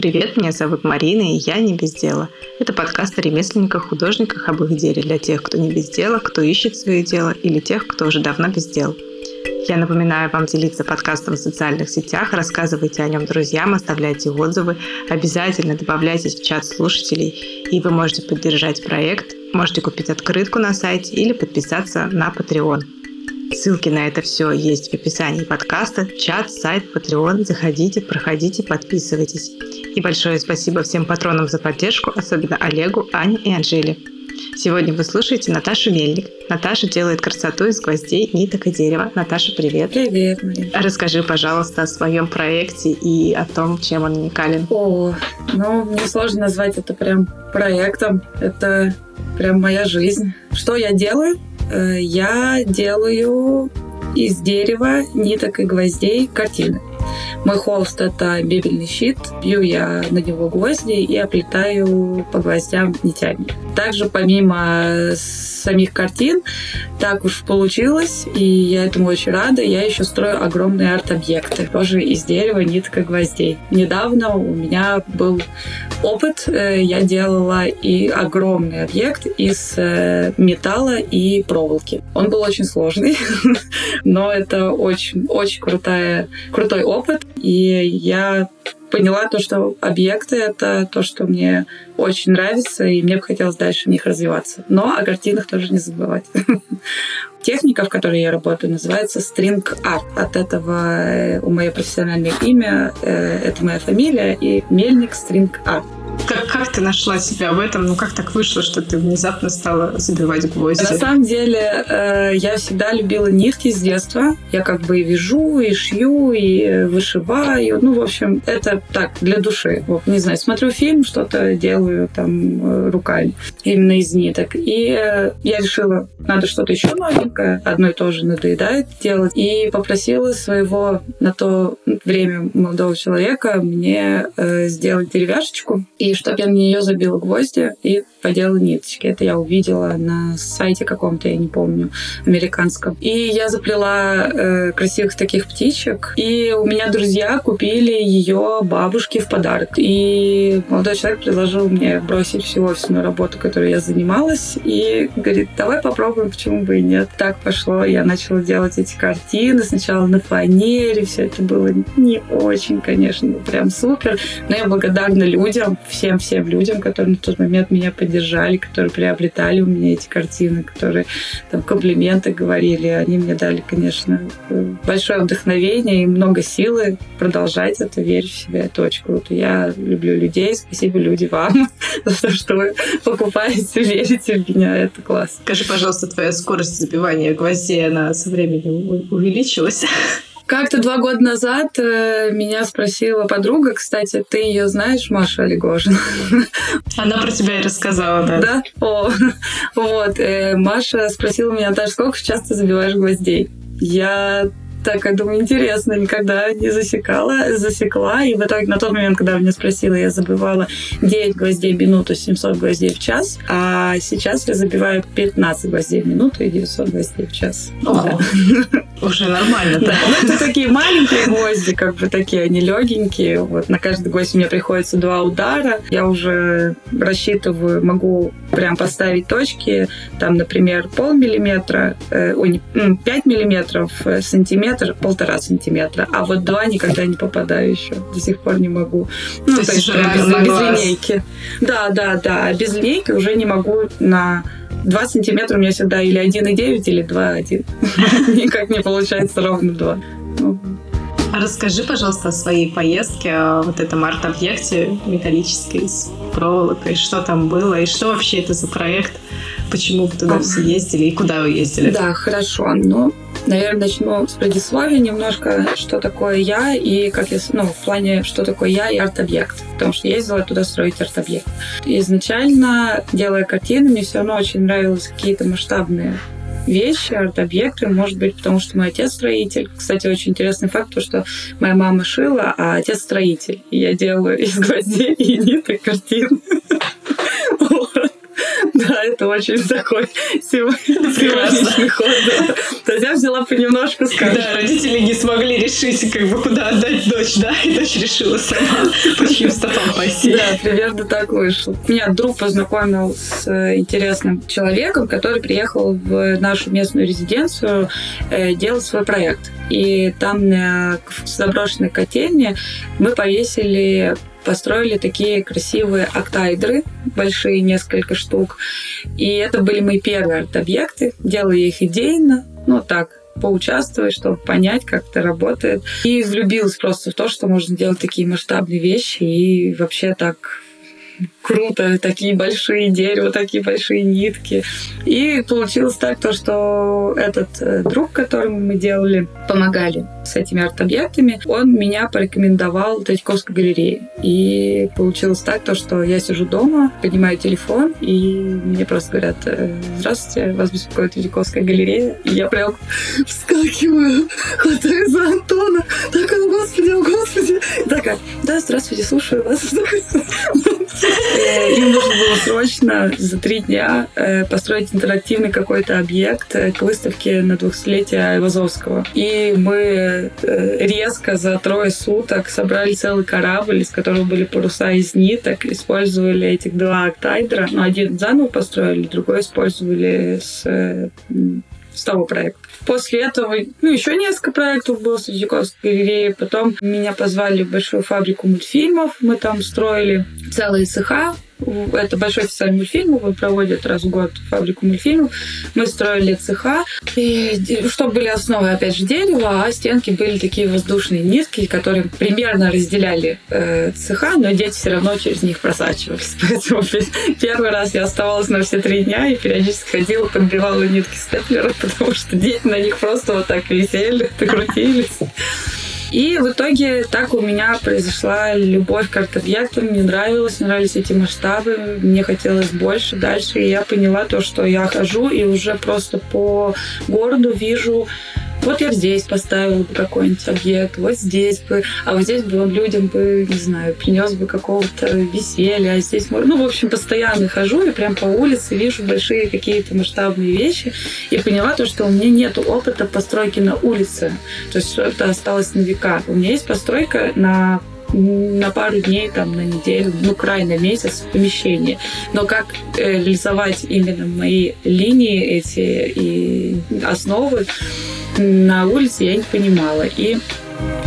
Привет, меня зовут Марина, и я не без дела. Это подкаст о ремесленниках, художниках, об их деле для тех, кто не без дела, кто ищет свое дело, или тех, кто уже давно без дел. Я напоминаю вам делиться подкастом в социальных сетях, рассказывайте о нем друзьям, оставляйте отзывы, обязательно добавляйтесь в чат слушателей, и вы можете поддержать проект, можете купить открытку на сайте или подписаться на Patreon. Ссылки на это все есть в описании подкаста, чат, сайт, Patreon. Заходите, проходите, подписывайтесь. И большое спасибо всем патронам за поддержку, особенно Олегу, Ане и Анжеле. Сегодня вы слушаете Наташу Мельник. Наташа делает красоту из гвоздей, ниток и дерева. Наташа, привет. Привет, Марина. Расскажи, пожалуйста, о своем проекте и о том, чем он уникален. О, ну, мне сложно назвать это прям проектом. Это прям моя жизнь. Что я делаю? Э, я делаю из дерева, ниток и гвоздей картины. Мой холст — это бибельный щит. Бью я на него гвозди и оплетаю по гвоздям нитями. Также помимо самих картин, так уж получилось, и я этому очень рада, я еще строю огромные арт-объекты, тоже из дерева, ниток и гвоздей. Недавно у меня был опыт, э, я делала и огромный объект из э, металла и проволоки. Он был очень сложный, но это очень, очень крутая, крутой опыт, и я поняла то, что объекты — это то, что мне очень нравится, и мне бы хотелось дальше в них развиваться. Но о картинах тоже не забывать. Техника, в которой я работаю, называется string art. От этого э, у моей профессиональное имя, э, это моя фамилия, и Мельник string art. Как, ты нашла себя в этом? Ну, как так вышло, что ты внезапно стала забивать гвозди? На самом деле, э, я всегда любила нитки с детства. Я как бы и вяжу, и шью, и вышиваю. Ну, в общем, это так, для души. Вот, не знаю, смотрю фильм, что-то делаю там э, руками. Именно из ниток. И э, я решила, надо что-то еще новенькое. Одно и то же надоедает делать. И попросила своего на то время молодого человека мне сделать деревяшечку. И чтобы я на нее забила гвозди и поделала ниточки. Это я увидела на сайте каком-то, я не помню, американском. И я заплела э, красивых таких птичек. И у меня друзья купили ее бабушке в подарок. И молодой человек предложил мне бросить всю офисную работу, которой я занималась, и говорит, давай попробуем, почему бы и нет. Так пошло, я начала делать эти картины. Сначала на фанере, все это было не очень, конечно, прям супер. Но я благодарна людям, всем-всем людям, которые на тот момент меня поддержали, которые приобретали у меня эти картины, которые там комплименты говорили. Они мне дали, конечно, большое вдохновение и много силы продолжать это, верить в себя. Это очень круто. Я люблю людей. Спасибо, люди, вам за то, что вы покупаете, верите в меня. Это класс. Скажи, пожалуйста, твоя скорость забивания гвоздей, она со временем увеличилась? Как-то два года назад э, меня спросила подруга, кстати, ты ее знаешь, Маша Олегожина? Она про тебя и рассказала, да. Да? О, вот. Э, Маша спросила меня, Наташа, сколько часто забиваешь гвоздей? Я так, я думаю, интересно, никогда не засекала, засекла. И в итоге на тот момент, когда меня спросила, я забивала 9 гвоздей в минуту, 700 гвоздей в час. А сейчас я забиваю 15 гвоздей в минуту и 900 гвоздей в час. Да. Уже нормально, да. Ну, это такие маленькие гвозди, как бы такие, они легенькие. Вот на каждый гвоздь мне приходится два удара. Я уже рассчитываю, могу прям поставить точки. Там, например, полмиллиметра, э, ой, 5 миллиметров, э, сантиметр сантиметр, полтора сантиметра, а вот два никогда не попадаю еще, до сих пор не могу. Ну, то, то есть, есть без, без линейки. Да, да, да, без линейки уже не могу на 2 сантиметра у меня всегда или 1,9, или 2,1. Никак не получается ровно 2. А расскажи, пожалуйста, о своей поездке, о вот этом арт-объекте металлической с проволокой, что там было и что вообще это за проект, почему вы туда все ездили и куда вы ездили? Да, хорошо. Ну, Наверное, начну с предисловия немножко, что такое я и как я, ну, в плане, что такое я и арт-объект. Потому что я ездила туда строить арт-объект. Изначально, делая картины, мне все равно очень нравились какие-то масштабные вещи, арт-объекты, может быть, потому что мой отец строитель. Кстати, очень интересный факт, то, что моя мама шила, а отец строитель. И я делаю из гвоздей и ниток картин. Да, это очень такой символичный ход. Да. То есть я взяла понемножку с Да, родители не смогли решить, как бы, куда отдать дочь, да, и дочь решила сама, по чьим стопам пойти. Да, примерно так вышло. Меня друг познакомил с интересным человеком, который приехал в нашу местную резиденцию э, делать свой проект. И там на заброшенной котельне мы повесили построили такие красивые октайдры, большие несколько штук. И это были мои первые арт-объекты. Делала их идейно, ну так, поучаствовать, чтобы понять, как это работает. И влюбилась просто в то, что можно делать такие масштабные вещи и вообще так круто, такие большие дерева, такие большие нитки. И получилось так, то, что этот э, друг, которому мы делали, помогали с этими арт-объектами, он меня порекомендовал Третьяковской галерее. И получилось так, то, что я сижу дома, поднимаю телефон, и мне просто говорят, «Э, здравствуйте, вас беспокоит Третьяковская галерея. И я прям вскакиваю, хватаю за Антона, такая, господи, о господи. И такая, да, здравствуйте, слушаю вас. Э, срочно за три дня э, построить интерактивный какой-то объект э, к выставке на 200-летие Айвазовского. И мы резко за трое суток собрали целый корабль, из которого были паруса из ниток, использовали этих два октайдера. Ну, один заново построили, другой использовали с, с того проекта. После этого, ну, еще несколько проектов было с Третьяковской галереей. Потом меня позвали в большую фабрику мультфильмов. Мы там строили целые цеха это большой фестиваль мультфильмов, он проводит раз в год фабрику мультфильмов. Мы строили цеха, и что были основы, опять же, дерева, а стенки были такие воздушные нитки, которые примерно разделяли э, цеха, но дети все равно через них просачивались. Поэтому первый раз я оставалась на все три дня и периодически ходила, подбивала нитки степлера, потому что дети на них просто вот так висели, крутились. И в итоге так у меня произошла любовь к арт-объектам. Мне нравилось, нравились эти масштабы. Мне хотелось больше, дальше. И я поняла то, что я хожу и уже просто по городу вижу вот я здесь поставил бы какой-нибудь объект, вот здесь бы, а вот здесь бы он людям бы, не знаю, принес бы какого-то веселья, а здесь, ну, в общем, постоянно хожу и прям по улице вижу большие какие-то масштабные вещи и поняла то, что у меня нет опыта постройки на улице, то есть это осталось на века. У меня есть постройка на на пару дней, там, на неделю, ну, край на месяц в помещении. Но как э, реализовать именно мои линии эти и основы, на улице я не понимала. И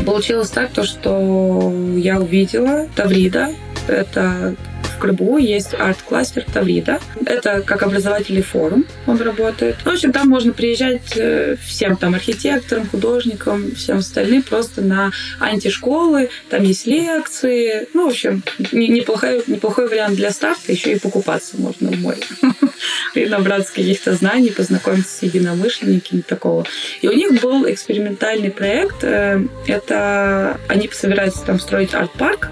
получилось так, то, что я увидела Таврида, это Крыму есть арт-кластер Таврида. Это как образовательный форум он работает. В общем, там можно приезжать э, всем там архитекторам, художникам, всем остальным просто на антишколы. Там есть лекции. Ну, в общем, неплохой, неплохой вариант для старта. Еще и покупаться можно в море. И набраться каких-то знаний, познакомиться с единомышленниками такого. И у них был экспериментальный проект. Э, это они собираются там строить арт-парк.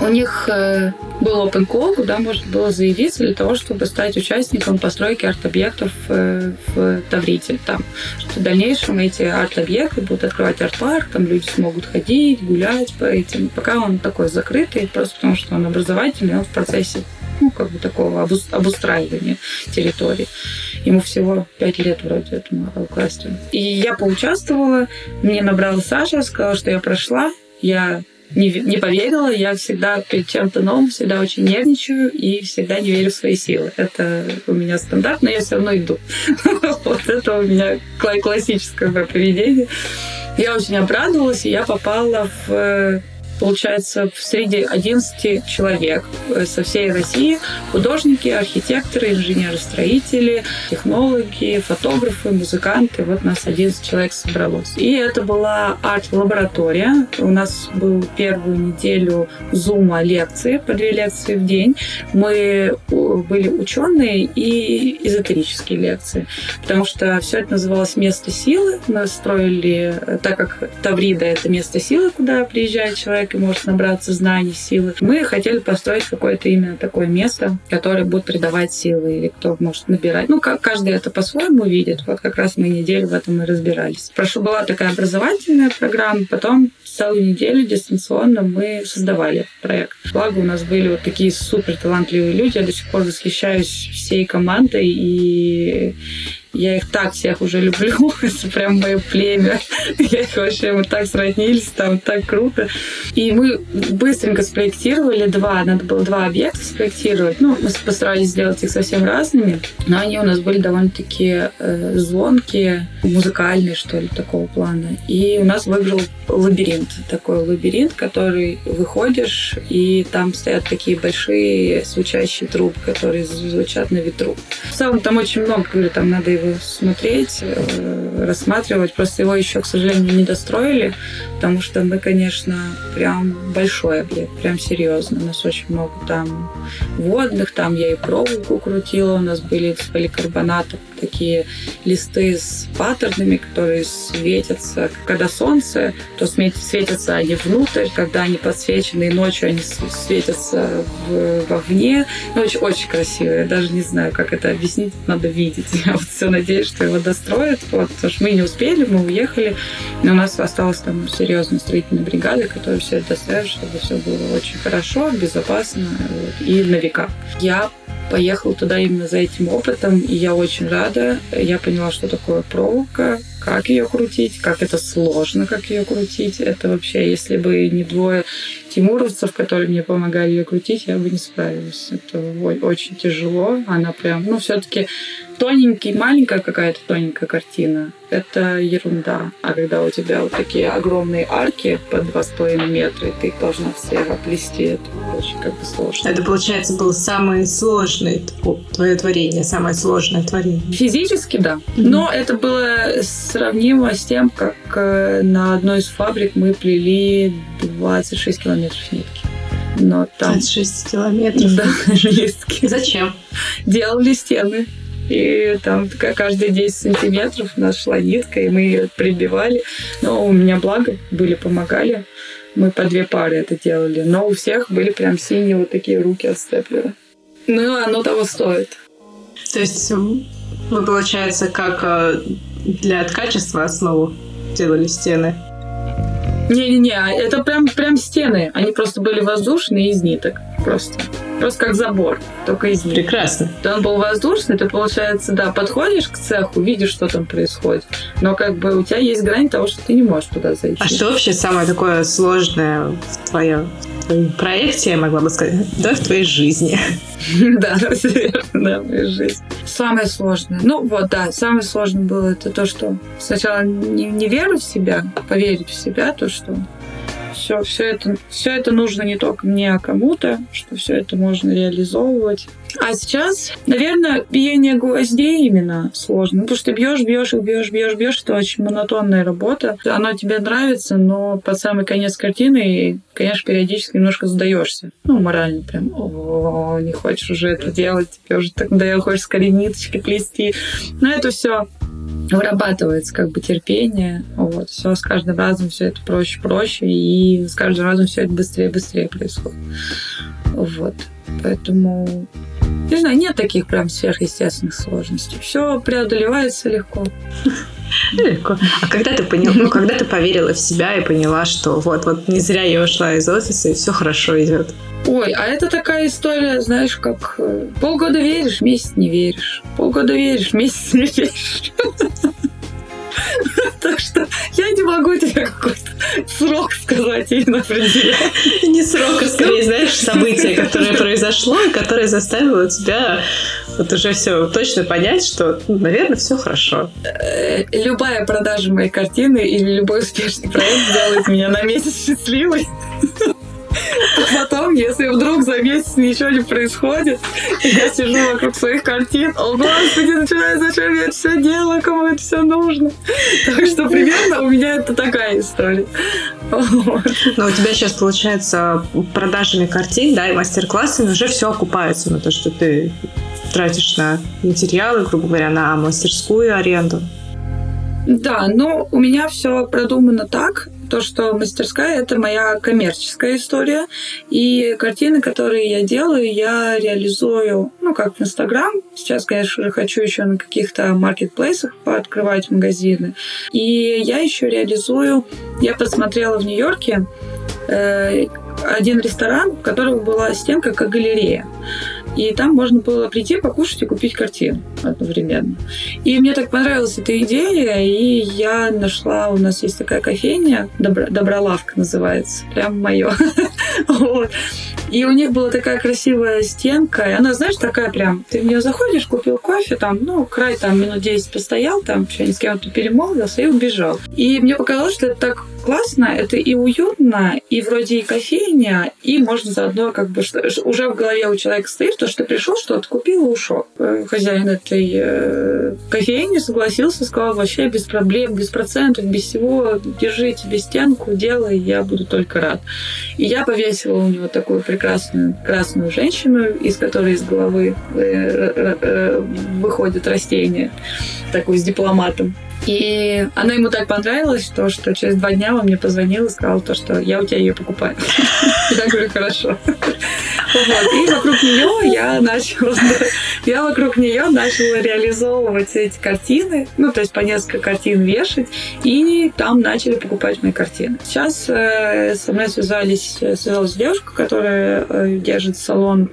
У них э, был open call, куда можно было заявиться для того, чтобы стать участником постройки арт-объектов э, в Таврите. Там, что в дальнейшем эти арт-объекты будут открывать арт-парк, там люди смогут ходить, гулять по этим. Пока он такой закрытый, просто потому что он образовательный, он в процессе ну, как бы такого обустраивания территории. Ему всего пять лет вроде этому кластеру. И я поучаствовала, мне набрала Саша, сказала, что я прошла, я не, не поверила. Я всегда перед чем-то новым всегда очень нервничаю и всегда не верю в свои силы. Это у меня стандарт, но я все равно иду. Вот это у меня классическое поведение. Я очень обрадовалась, и я попала в получается, в среди 11 человек э, со всей России. Художники, архитекторы, инженеры-строители, технологи, фотографы, музыканты. Вот нас 11 человек собралось. И это была арт-лаборатория. У нас был первую неделю зума лекции, по две лекции в день. Мы были ученые и эзотерические лекции, потому что все это называлось «Место силы». Мы строили, э, так как Таврида — это место силы, куда приезжает человек, человек может набраться знаний, силы. Мы хотели построить какое-то именно такое место, которое будет придавать силы, или кто может набирать. Ну, как каждый это по-своему видит. Вот как раз мы неделю в этом и разбирались. Прошу, была такая образовательная программа, потом целую неделю дистанционно мы создавали проект. Благо у нас были вот такие супер талантливые люди. Я до сих пор восхищаюсь всей командой и я их так всех уже люблю. Это прям мое племя. Я их вообще, мы так сроднились, там так круто. И мы быстренько спроектировали два, надо было два объекта спроектировать. Ну, мы постарались сделать их совсем разными, но они у нас были довольно-таки э, звонкие, музыкальные, что ли, такого плана. И у нас выиграл лабиринт. Такой лабиринт, который выходишь, и там стоят такие большие звучащие трубы, которые звучат на ветру. В целом там очень много, говорю, там надо его смотреть, э, рассматривать. Просто его еще, к сожалению, не достроили, потому что мы, конечно, прям большой объект, прям серьезно. У нас очень много там водных, там я и проволоку крутила, у нас были с поликарбоната такие листы с паттернами, которые светятся. Когда солнце, то светятся они внутрь, когда они подсвечены, и ночью они светятся в, вовне. Ну, очень, очень красиво. Я даже не знаю, как это объяснить, надо видеть. Я вот все надеюсь, что его достроят. Вот, потому что мы не успели, мы уехали, но у нас осталась там серьезная строительная бригада, которая все это достраивает, чтобы все было очень хорошо, безопасно вот, и на века. Я поехал туда именно за этим опытом, и я очень рада. Я поняла, что такое проволока, как ее крутить, как это сложно, как ее крутить. Это вообще, если бы не двое тимуровцев, которые мне помогали ее крутить, я бы не справилась. Это очень тяжело. Она прям, ну, все-таки тоненький, маленькая какая-то тоненькая картина, это ерунда. А когда у тебя вот такие огромные арки по 2,5 метра, и ты их должна все оплести, это очень как бы сложно. Это, получается, было самое сложное твое творение, самое сложное творение? Физически, да. Но это было сравнимо с тем, как э, на одной из фабрик мы плели 26 километров нитки. Но там... 26 километров? Да. Зачем? Делали стены. И там каждые 10 сантиметров у нас шла нитка, и мы ее прибивали. Но у меня благо были, помогали. Мы по две пары это делали. Но у всех были прям синие вот такие руки от степлера. Ну, оно того стоит. То есть вы, получается, как э, для качества основу делали стены? Не-не-не, это прям, прям стены. Они просто были воздушные из ниток. Просто. Просто как забор, только из них. Прекрасно. То он был воздушный, ты, получается, да, подходишь к цеху, видишь, что там происходит. Но как бы у тебя есть грань того, что ты не можешь туда зайти. А что вообще самое такое сложное в твоем, в твоем проекте, я могла бы сказать, да, в твоей жизни? Да, да, в моей жизни. Самое сложное. Ну вот, да, самое сложное было это то, что сначала не, не веру в себя, поверить в себя, то, что все, все это, все это нужно не только мне, а кому-то, что все это можно реализовывать. А сейчас, наверное, биение гвоздей именно сложно. Потому что бьешь, бьешь, бьешь, бьешь, бьешь. Это очень монотонная работа. Оно тебе нравится, но под самый конец картины, конечно, периодически немножко сдаешься. Ну, морально прям, о, не хочешь уже это делать, тебе уже так надоело, хочешь скорее ниточки плести. Но это все вырабатывается как бы терпение. Вот. Все с каждым разом все это проще, проще, и с каждым разом все это быстрее, быстрее происходит. Вот. Поэтому, не знаю, нет таких прям сверхъестественных сложностей. Все преодолевается легко. Легко. А когда ты поняла, ну, когда ты поверила в себя и поняла, что вот, вот не зря я ушла из офиса, и все хорошо идет? Ой, а это такая история, знаешь, как э, полгода веришь, месяц не веришь. Полгода веришь, месяц не веришь. Так что я не могу тебе какой-то срок сказать именно определенный. Не срок, а скорее, знаешь, событие, которое произошло, и которое заставило тебя вот уже все точно понять, что, ну, наверное, все хорошо. Э, любая продажа моей картины или любой успешный проект делает меня на месяц счастливой. А потом, если вдруг за месяц ничего не происходит, я сижу вокруг своих картин, о господи, начинаю, зачем я это все делаю, кому это все нужно. Так что примерно у меня это такая история. Вот. Но у тебя сейчас, получается, продажами картин, да, и мастер-классами уже все окупается на то, что ты тратишь на материалы, грубо говоря, на мастерскую аренду. Да, но у меня все продумано так, то, что мастерская — это моя коммерческая история, и картины, которые я делаю, я реализую, ну, как в Инстаграм. Сейчас, конечно, хочу еще на каких-то маркетплейсах пооткрывать магазины. И я еще реализую... Я посмотрела в Нью-Йорке э, один ресторан, у которого была стенка как галерея. И там можно было прийти, покушать и купить картину одновременно. И мне так понравилась эта идея, и я нашла, у нас есть такая кофейня, Добро, Добролавка называется, прям мое. И у них была такая красивая стенка, и она, знаешь, такая прям, ты в нее заходишь, купил кофе, там, ну, край там минут 10 постоял, там, что-нибудь с кем-то перемолвился и убежал. И мне показалось, что это так классно, это и уютно, и вроде и кофейня, и можно заодно как бы что, уже в голове у человека стоит, то, что пришел, что-то купил и ушел. Э, хозяин этой э, кофейни согласился, сказал, вообще без проблем, без процентов, без всего, держи тебе стенку, делай, я буду только рад. И я повесила у него такую прекрасную красную женщину, из которой из головы э, э, выходит растение, такую с дипломатом. И она ему так понравилась, что, что через два дня он мне позвонил и сказал то, что я у тебя ее покупаю. Я говорю, хорошо. Вот. И вокруг нее я начала, я вокруг нее начала реализовывать эти картины, ну, то есть по несколько картин вешать, и там начали покупать мои картины. Сейчас э, со мной связались, связалась девушка, которая э, держит салон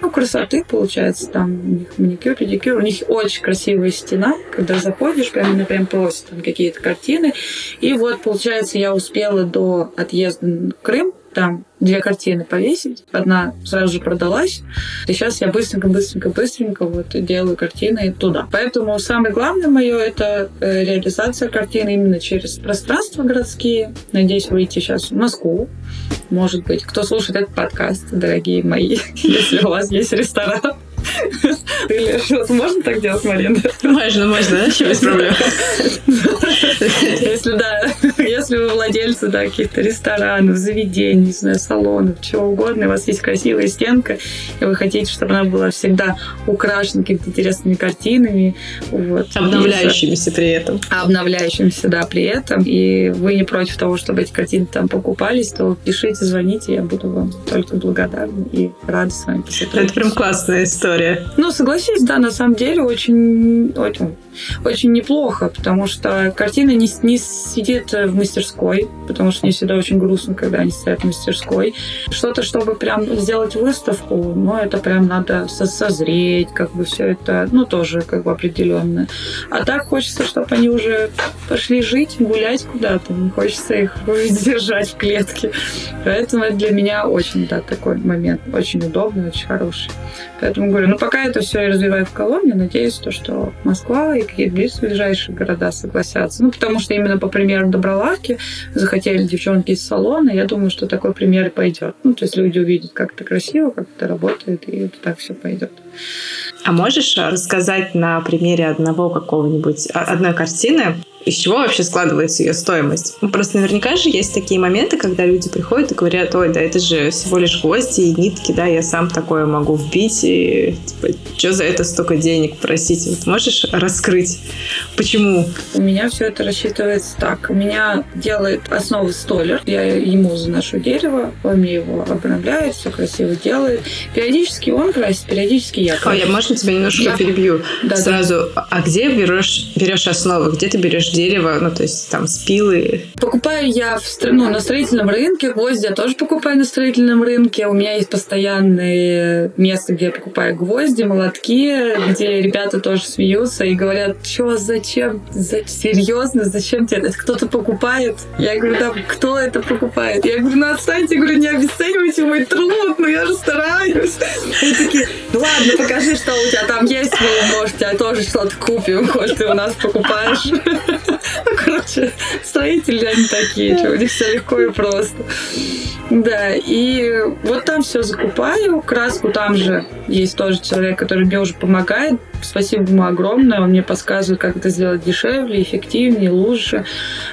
ну, красоты, получается, там у них маникюр, педикюр, у них очень красивая стена, когда заходишь, прям, она прям просит там какие-то картины. И вот, получается, я успела до отъезда в Крым там две картины повесить. Одна сразу же продалась. И сейчас я быстренько, быстренько, быстренько вот делаю картины туда. Поэтому самое главное мое это э, реализация картины именно через пространства городские. Надеюсь выйти сейчас в Москву. Может быть, кто слушает этот подкаст, дорогие мои, если у вас есть ресторан, или что можно так делать, Марина? Можно, можно, да? Без проблем. Если, да, если вы владельцы да, каких-то ресторанов, заведений, не знаю, салонов, чего угодно, у вас есть красивая стенка, и вы хотите, чтобы она была всегда украшена какими-то интересными картинами. Вот. Обновляющимися при этом. Обновляющимися, да, при этом. И вы не против того, чтобы эти картины там покупались, то пишите, звоните, я буду вам только благодарна и рада с вами посотрудничать. Это прям классная история. Ну, согласись, да, на самом деле очень, очень очень неплохо, потому что картина не, не сидит в мастерской, потому что мне всегда очень грустно, когда они стоят в мастерской. Что-то, чтобы прям сделать выставку, ну, это прям надо созреть, как бы все это, ну, тоже как бы определенно. А так хочется, чтобы они уже пошли жить, гулять куда-то. Не хочется их держать в клетке. Поэтому это для меня очень, да, такой момент. Очень удобный, очень хороший. Поэтому говорю, ну, пока это все я развиваю в Коломне, надеюсь, то, что Москва и какие-то ближайшие города согласятся. Ну, потому что именно по примеру Добролавки захотели девчонки из салона. Я думаю, что такой пример пойдет. Ну, то есть люди увидят, как это красиво, как это работает, и вот так все пойдет. А можешь рассказать на примере одного какого-нибудь, а, одной картины, из чего вообще складывается ее стоимость. Ну, просто наверняка же есть такие моменты, когда люди приходят и говорят, ой, да это же всего лишь гвозди и нитки, да, я сам такое могу вбить, и типа, что за это столько денег, простите. Вот можешь раскрыть, почему? У меня все это рассчитывается так. У меня делает основу столер, я ему заношу дерево, он мне его обновляет, все красиво делает. Периодически он красит, периодически я красю. Ой, я можно тебя немножко я... перебью? Да, Сразу, да. а где берешь, берешь основу, где ты берешь дерево, ну, то есть там спилы. Покупаю я в, ну, на строительном рынке, гвозди я тоже покупаю на строительном рынке. У меня есть постоянные места, где я покупаю гвозди, молотки, где ребята тоже смеются и говорят, что, зачем, за, серьезно, зачем тебе это кто-то покупает? Я говорю, да, кто это покупает? Я говорю, ну отстаньте, говорю, не обесценивайте мой труд, ну я же стараюсь. Они такие, ну ладно, покажи, что у тебя там есть, мы, может, тебя тоже что-то купим, коль ты у нас покупаешь. Ну, короче, строители они такие, у них все легко и просто. Да, и вот там все закупаю. Краску там же есть тоже человек, который мне уже помогает спасибо ему огромное. Он мне подсказывает, как это сделать дешевле, эффективнее, лучше.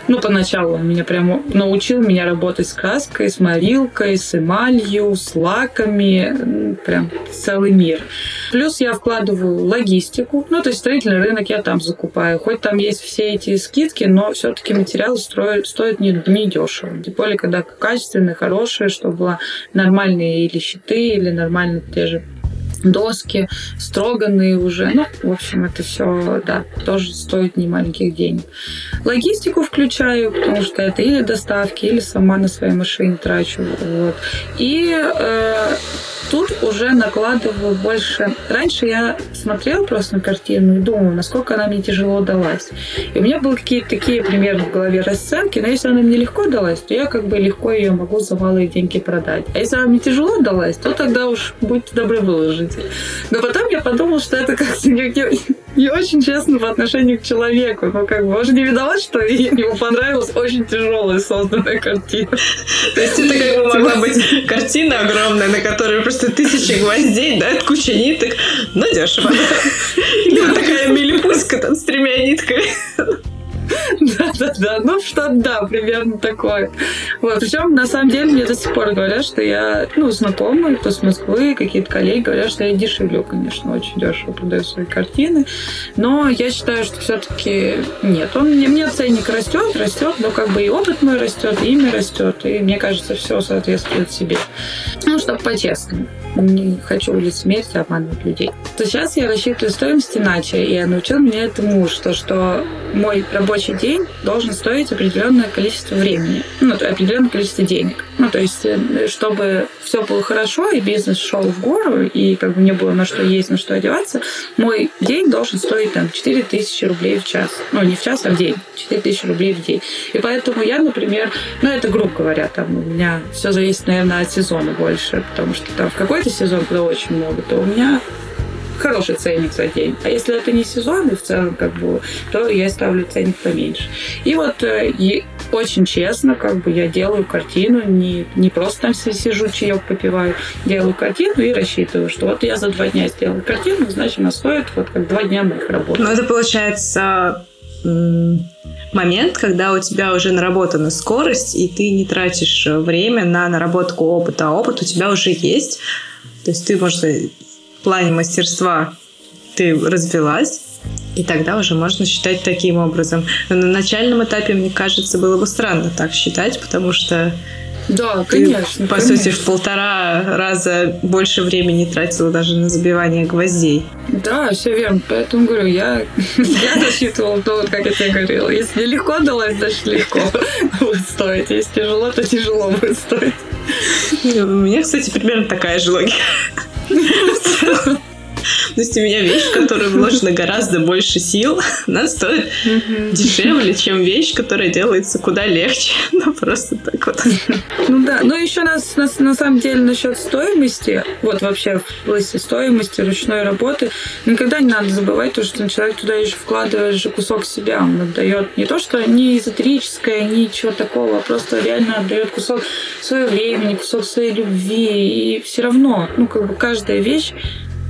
Ну, поначалу он меня прямо научил меня работать с краской, с морилкой, с эмалью, с лаками. Прям целый мир. Плюс я вкладываю логистику. Ну, то есть строительный рынок я там закупаю. Хоть там есть все эти скидки, но все-таки материалы стоят, стоят не, не дешево. Тем более, когда качественные, хорошие, чтобы было нормальные или щиты, или нормально те же доски, строганные уже. Ну, в общем, это все, да, тоже стоит немаленьких денег. Логистику включаю, потому что это или доставки, или сама на своей машине трачу. Вот. И э, тут уже накладываю больше. Раньше я смотрела просто на картину и думала, насколько она мне тяжело далась. И у меня были какие-то такие примерно в голове расценки, но если она мне легко далась, то я как бы легко ее могу за малые деньги продать. А если она мне тяжело далась, то тогда уж будьте добры выложить. Но потом я подумала, что это как-то не, не очень честно по отношению к человеку. Ну, как бы, он же не виноват, что ему понравилась очень тяжелая созданная картина. То есть это как бы могла быть картина огромная, на которой просто тысячи гвоздей, да, куча ниток, но дешево. Или вот такая милипуська там с тремя нитками. Да-да-да, ну что да, примерно такое. Вот, причем на самом деле мне до сих пор говорят, что я, ну, знакомые, кто с Москвы, какие-то коллеги говорят, что я дешевлю, конечно, очень дешево продаю свои картины, но я считаю, что все-таки нет, он мне, мне ценник растет, растет, но как бы и опыт мой растет, и имя растет, и мне кажется, все соответствует себе. Ну, чтобы по-честному не хочу лицемерить, обманывать людей. Сейчас я рассчитываю стоимость иначе, и научил меня это муж, то, что мой рабочий день должен стоить определенное количество времени, ну, определенное количество денег. Ну, то есть, э, чтобы все было хорошо, и бизнес шел в гору, и как бы мне было на что есть, на что одеваться, мой день должен стоить там 4000 рублей в час. Ну, не в час, а в день. 4000 рублей в день. И поэтому я, например, ну, это грубо говоря, там у меня все зависит, наверное, от сезона больше, потому что там в какой-то сезон, когда очень много, то у меня хороший ценник за день. А если это не сезон, и в целом, как бы, то я ставлю ценник поменьше. И вот э, и очень честно, как бы я делаю картину, не, не просто там сижу, чаек попиваю, делаю картину и рассчитываю, что вот я за два дня сделала картину, значит, она стоит вот как два дня моих работ. Ну, это получается момент, когда у тебя уже наработана скорость, и ты не тратишь время на наработку опыта, а опыт у тебя уже есть. То есть ты, может, плане мастерства ты развилась, и тогда уже можно считать таким образом. Но на начальном этапе, мне кажется, было бы странно так считать, потому что да, конечно. Ты, по конечно. сути, в полтора раза больше времени тратила даже на забивание гвоздей. Да, все верно. Поэтому говорю, я, я рассчитывала то, как я тебе говорила. Если легко далась, значит легко будет стоить. Если тяжело, то тяжело будет стоить. У меня, кстати, примерно такая же логика. 你 没 То есть у меня вещь, в которую вложено гораздо больше сил, она стоит дешевле, чем вещь, которая делается куда легче. Ну, просто так вот. Ну да, но еще нас, нас на самом деле насчет стоимости, вот вообще в области стоимости ручной работы, никогда не надо забывать то, что человек туда еще вкладывает же кусок себя. Он отдает не то, что не эзотерическое, ничего такого, а просто реально отдает кусок своего времени, кусок своей любви. И все равно, ну, как бы каждая вещь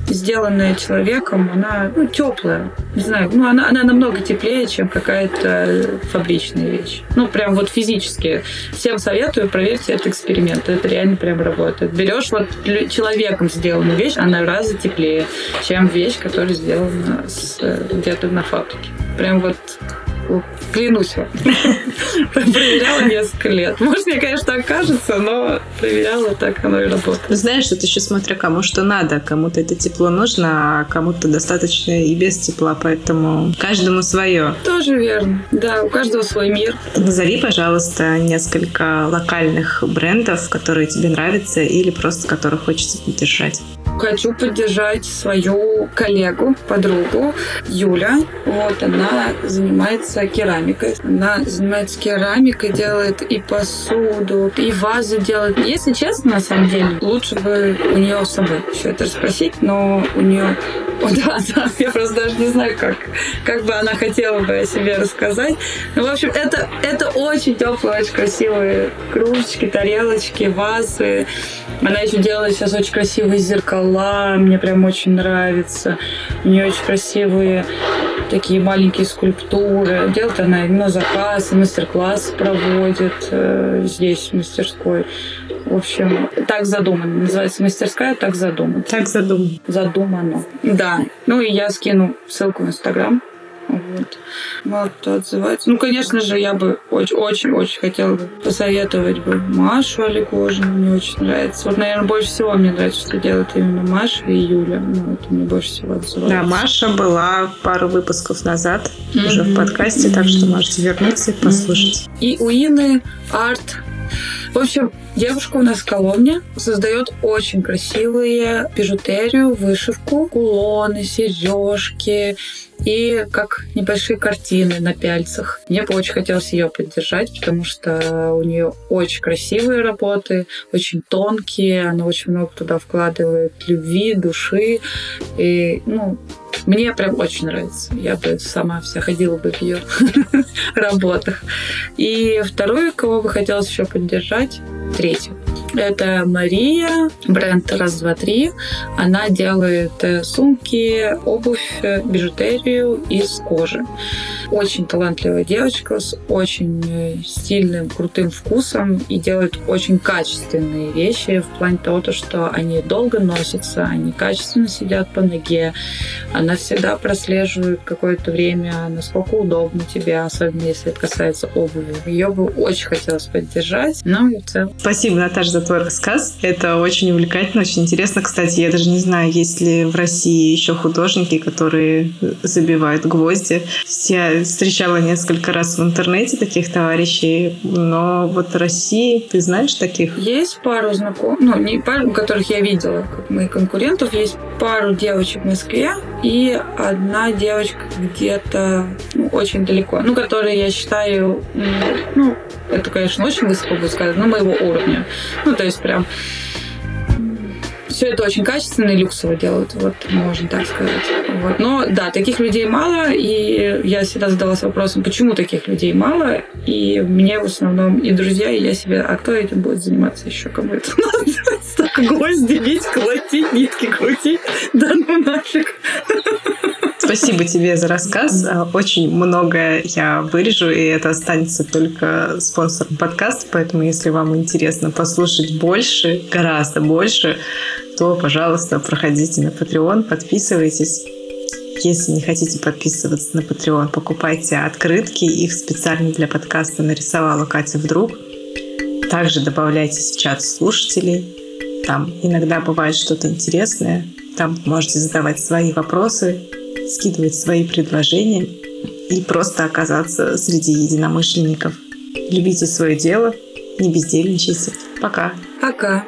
сделанная человеком, она ну, теплая. Не знаю, ну она, она намного теплее, чем какая-то фабричная вещь. Ну, прям вот физически. Всем советую, проверьте этот эксперимент. Это реально прям работает. Берешь вот человеком сделанную вещь, она в раза теплее, чем вещь, которая сделана где-то на фабрике. Прям вот Клянусь вам. Проверяла несколько лет. Может, мне, конечно, так кажется, но проверяла, так оно и работает. Знаешь, это еще смотря кому что надо. Кому-то это тепло нужно, а кому-то достаточно и без тепла, поэтому каждому свое. Тоже верно. Да, у каждого свой мир. Назови, пожалуйста, несколько локальных брендов, которые тебе нравятся или просто которых хочется поддержать. Хочу поддержать свою коллегу, подругу Юля. Вот она занимается керамикой. Она занимается керамикой, делает и посуду, и вазы делает. Если честно, на самом деле, лучше бы у нее с собой все это спросить, но у нее Да, да, я просто даже не знаю, как, как бы она хотела бы о себе рассказать. Ну, в общем, это, это очень теплые, очень красивые кружечки, тарелочки, вазы. Она еще делает сейчас очень красивые зеркала, мне прям очень нравится. У нее очень красивые такие маленькие скульптуры. Делает она на заказ, мастер-класс проводит э, здесь, в мастерской. В общем, так задумано. Называется мастерская «Так задумано». Так задумано. Задумано. Да. Ну и я скину ссылку в Инстаграм. Вот. Мало кто отзывается. Ну, конечно же, я бы очень-очень хотела бы посоветовать бы Машу Олегожину. Мне очень нравится. Вот, наверное, больше всего мне нравится, что делает именно Маша и Юля. Ну, это мне больше всего отзывается. Да, Маша была пару выпусков назад mm-hmm. уже в подкасте, так что можете вернуться и послушать. Mm-hmm. И у Ины арт в общем, девушка у нас Коломне создает очень красивые бижутерию, вышивку, кулоны, сережки, и как небольшие картины на пяльцах. Мне бы очень хотелось ее поддержать, потому что у нее очень красивые работы, очень тонкие, она очень много туда вкладывает любви, души. И, ну, мне прям очень нравится. Я бы сама вся ходила бы в ее работах. И вторую, кого бы хотелось еще поддержать, третью. Это Мария, бренд раз, два, три. Она делает э, сумки, обувь, э, бижутерию из кожи. Очень талантливая девочка с очень э, стильным, крутым вкусом и делает очень качественные вещи в плане того, что они долго носятся, они качественно сидят по ноге. Она всегда прослеживает какое-то время, насколько удобно тебе, особенно если это касается обуви. Ее бы очень хотелось поддержать. Ну и в целом. Спасибо, Наташа, за твой рассказ. Это очень увлекательно, очень интересно. Кстати, я даже не знаю, есть ли в России еще художники, которые забивают гвозди. Я встречала несколько раз в интернете таких товарищей, но вот в России ты знаешь таких? Есть пару знакомых, ну, не пару, которых я видела, как моих конкурентов. Есть пару девочек в Москве и одна девочка где-то ну, очень далеко, ну, которая, я считаю, ну, это, конечно, очень высоко будет сказать, но моего уровня. Ну, то есть прям все это очень качественно и люксово делают, вот можно так сказать. Вот. Но да, таких людей мало, и я всегда задалась вопросом, почему таких людей мало, и мне в основном и друзья, и я себе, а кто этим будет заниматься еще, кому это? Гвозди бить, колотить, нитки крутить, да ну нафиг. Спасибо тебе за рассказ. Очень многое я вырежу, и это останется только спонсором подкаста, поэтому если вам интересно послушать больше, гораздо больше, то, пожалуйста, проходите на Patreon, подписывайтесь. Если не хотите подписываться на Patreon, покупайте открытки. Их специально для подкаста нарисовала Катя Вдруг. Также добавляйтесь в чат слушателей. Там иногда бывает что-то интересное. Там можете задавать свои вопросы, скидывать свои предложения и просто оказаться среди единомышленников. Любите свое дело, не бездельничайте. Пока. Пока.